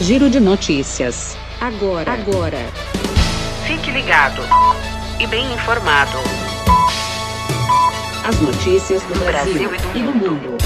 Giro de notícias. Agora, agora. Fique ligado e bem informado. As notícias do Brasil, Brasil e do mundo.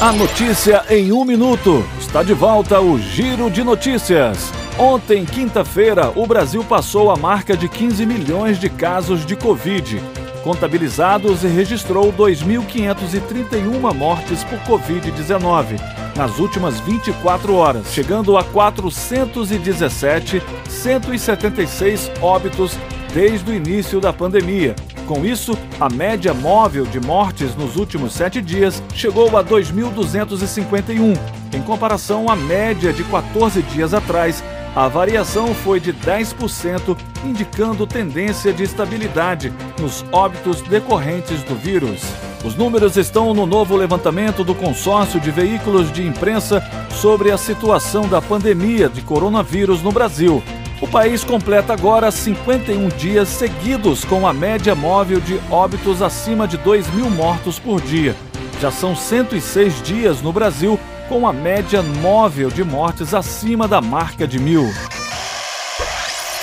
A notícia em um minuto. Está de volta o Giro de Notícias. Ontem, quinta-feira, o Brasil passou a marca de 15 milhões de casos de Covid contabilizados e registrou 2.531 mortes por Covid-19 nas últimas 24 horas, chegando a 417, 176 óbitos desde o início da pandemia. Com isso, a média móvel de mortes nos últimos sete dias chegou a 2.251, em comparação à média de 14 dias atrás, a variação foi de 10%, indicando tendência de estabilidade nos óbitos decorrentes do vírus. Os números estão no novo levantamento do consórcio de veículos de imprensa sobre a situação da pandemia de coronavírus no Brasil. O país completa agora 51 dias seguidos com a média móvel de óbitos acima de 2 mil mortos por dia. Já são 106 dias no Brasil com a média móvel de mortes acima da marca de mil.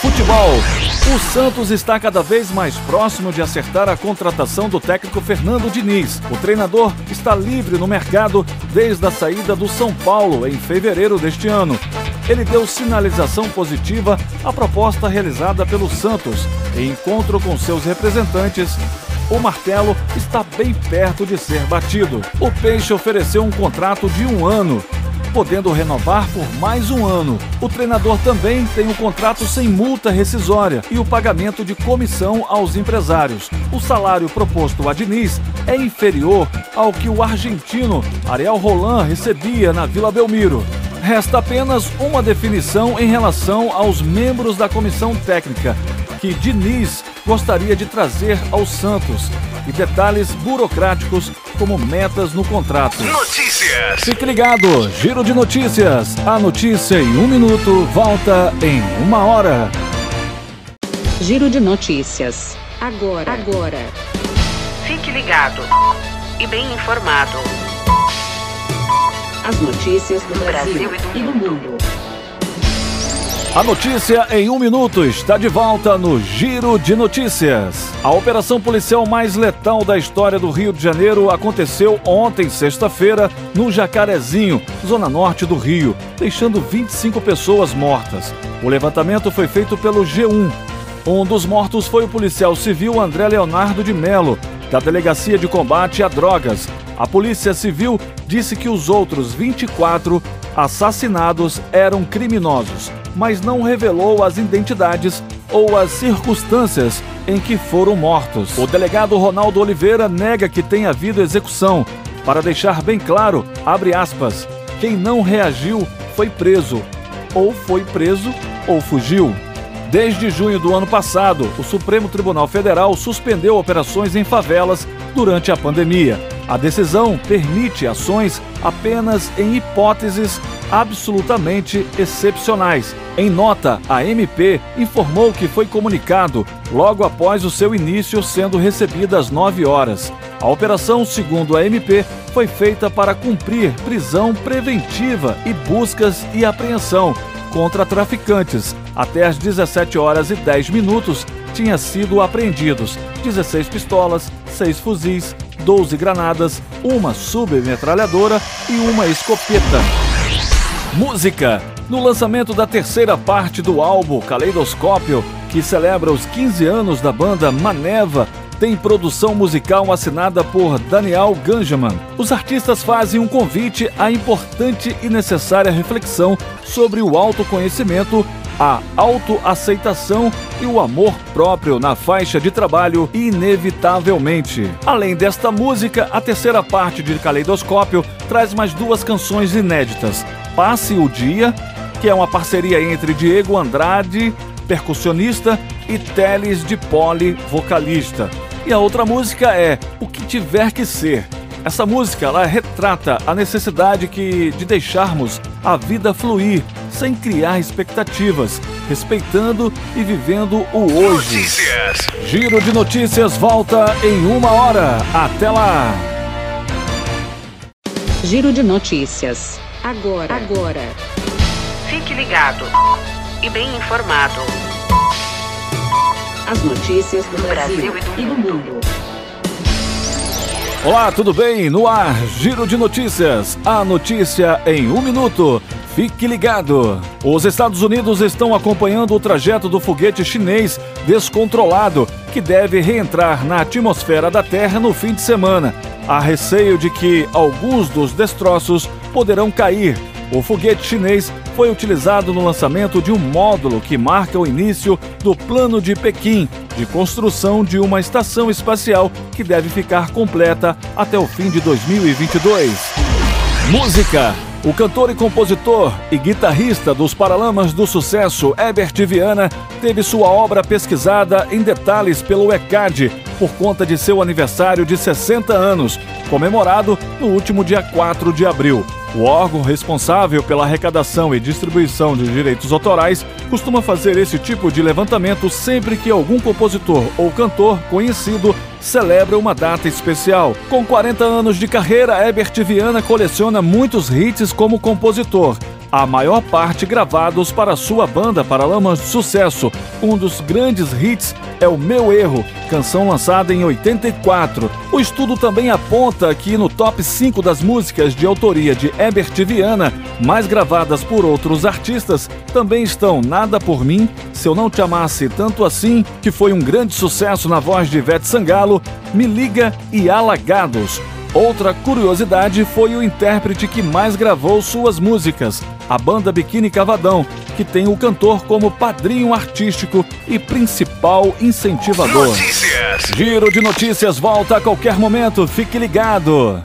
Futebol. O Santos está cada vez mais próximo de acertar a contratação do técnico Fernando Diniz. O treinador está livre no mercado desde a saída do São Paulo em fevereiro deste ano. Ele deu sinalização positiva à proposta realizada pelo Santos em encontro com seus representantes o martelo está bem perto de ser batido. O Peixe ofereceu um contrato de um ano, podendo renovar por mais um ano. O treinador também tem um contrato sem multa rescisória e o pagamento de comissão aos empresários. O salário proposto a Diniz é inferior ao que o argentino Ariel Roland recebia na Vila Belmiro. Resta apenas uma definição em relação aos membros da comissão técnica, que Diniz gostaria de trazer ao Santos e detalhes burocráticos como metas no contrato. Notícias. Fique ligado, Giro de Notícias. A notícia em um minuto volta em uma hora. Giro de notícias. Agora, agora. Fique ligado e bem informado. As notícias do Brasil, Brasil e do mundo. A notícia em um minuto está de volta no Giro de Notícias. A operação policial mais letal da história do Rio de Janeiro aconteceu ontem, sexta-feira, no Jacarezinho, zona norte do Rio, deixando 25 pessoas mortas. O levantamento foi feito pelo G1. Um dos mortos foi o policial civil André Leonardo de Melo, da Delegacia de Combate a Drogas. A Polícia Civil disse que os outros 24 assassinados eram criminosos, mas não revelou as identidades ou as circunstâncias em que foram mortos. O delegado Ronaldo Oliveira nega que tenha havido execução. Para deixar bem claro, abre aspas, quem não reagiu foi preso, ou foi preso ou fugiu. Desde junho do ano passado, o Supremo Tribunal Federal suspendeu operações em favelas durante a pandemia. A decisão permite ações apenas em hipóteses absolutamente excepcionais. Em nota, a MP informou que foi comunicado logo após o seu início, sendo recebida às 9 horas. A operação, segundo a MP, foi feita para cumprir prisão preventiva e buscas e apreensão contra traficantes. Até às 17 horas e 10 minutos tinha sido apreendidos 16 pistolas, 6 fuzis, 12 granadas, uma submetralhadora e uma escopeta. Música. No lançamento da terceira parte do álbum Caleidoscópio, que celebra os 15 anos da banda Maneva, tem produção musical assinada por Daniel Ganjaman. Os artistas fazem um convite à importante e necessária reflexão sobre o autoconhecimento, a autoaceitação e o amor próprio na faixa de trabalho, inevitavelmente. Além desta música, a terceira parte de Caleidoscópio traz mais duas canções inéditas. Passe o Dia, que é uma parceria entre Diego Andrade, percussionista, e Teles de Poli, vocalista. E a outra música é O Que Tiver Que Ser. Essa música ela retrata a necessidade que, de deixarmos a vida fluir, sem criar expectativas, respeitando e vivendo o hoje. Notícias. Giro de notícias volta em uma hora. Até lá! Giro de notícias. Agora, agora. Fique ligado e bem informado. As notícias do Brasil, Brasil e do mundo. Olá, tudo bem? No ar, Giro de Notícias. A notícia em um minuto. Fique ligado. Os Estados Unidos estão acompanhando o trajeto do foguete chinês descontrolado, que deve reentrar na atmosfera da Terra no fim de semana. Há receio de que alguns dos destroços poderão cair. O foguete chinês foi utilizado no lançamento de um módulo que marca o início do Plano de Pequim de construção de uma estação espacial que deve ficar completa até o fim de 2022. Música. O cantor e compositor e guitarrista dos Paralamas do Sucesso, Herbert Viana, teve sua obra pesquisada em detalhes pelo ECAD por conta de seu aniversário de 60 anos, comemorado no último dia 4 de abril. O órgão responsável pela arrecadação e distribuição de direitos autorais costuma fazer esse tipo de levantamento sempre que algum compositor ou cantor conhecido celebra uma data especial. Com 40 anos de carreira, Herbert Viana coleciona muitos hits como compositor a maior parte gravados para sua banda Paralamas de Sucesso. Um dos grandes hits é O Meu Erro, canção lançada em 84. O estudo também aponta que no top 5 das músicas de autoria de Herbert Viana, mais gravadas por outros artistas, também estão Nada por Mim, Se Eu Não Te Amasse Tanto Assim, que foi um grande sucesso na voz de Ivete Sangalo, Me Liga e Alagados. Outra curiosidade foi o intérprete que mais gravou suas músicas, a banda Biquíni Cavadão, que tem o cantor como padrinho artístico e principal incentivador. Notícias. Giro de notícias volta a qualquer momento, fique ligado.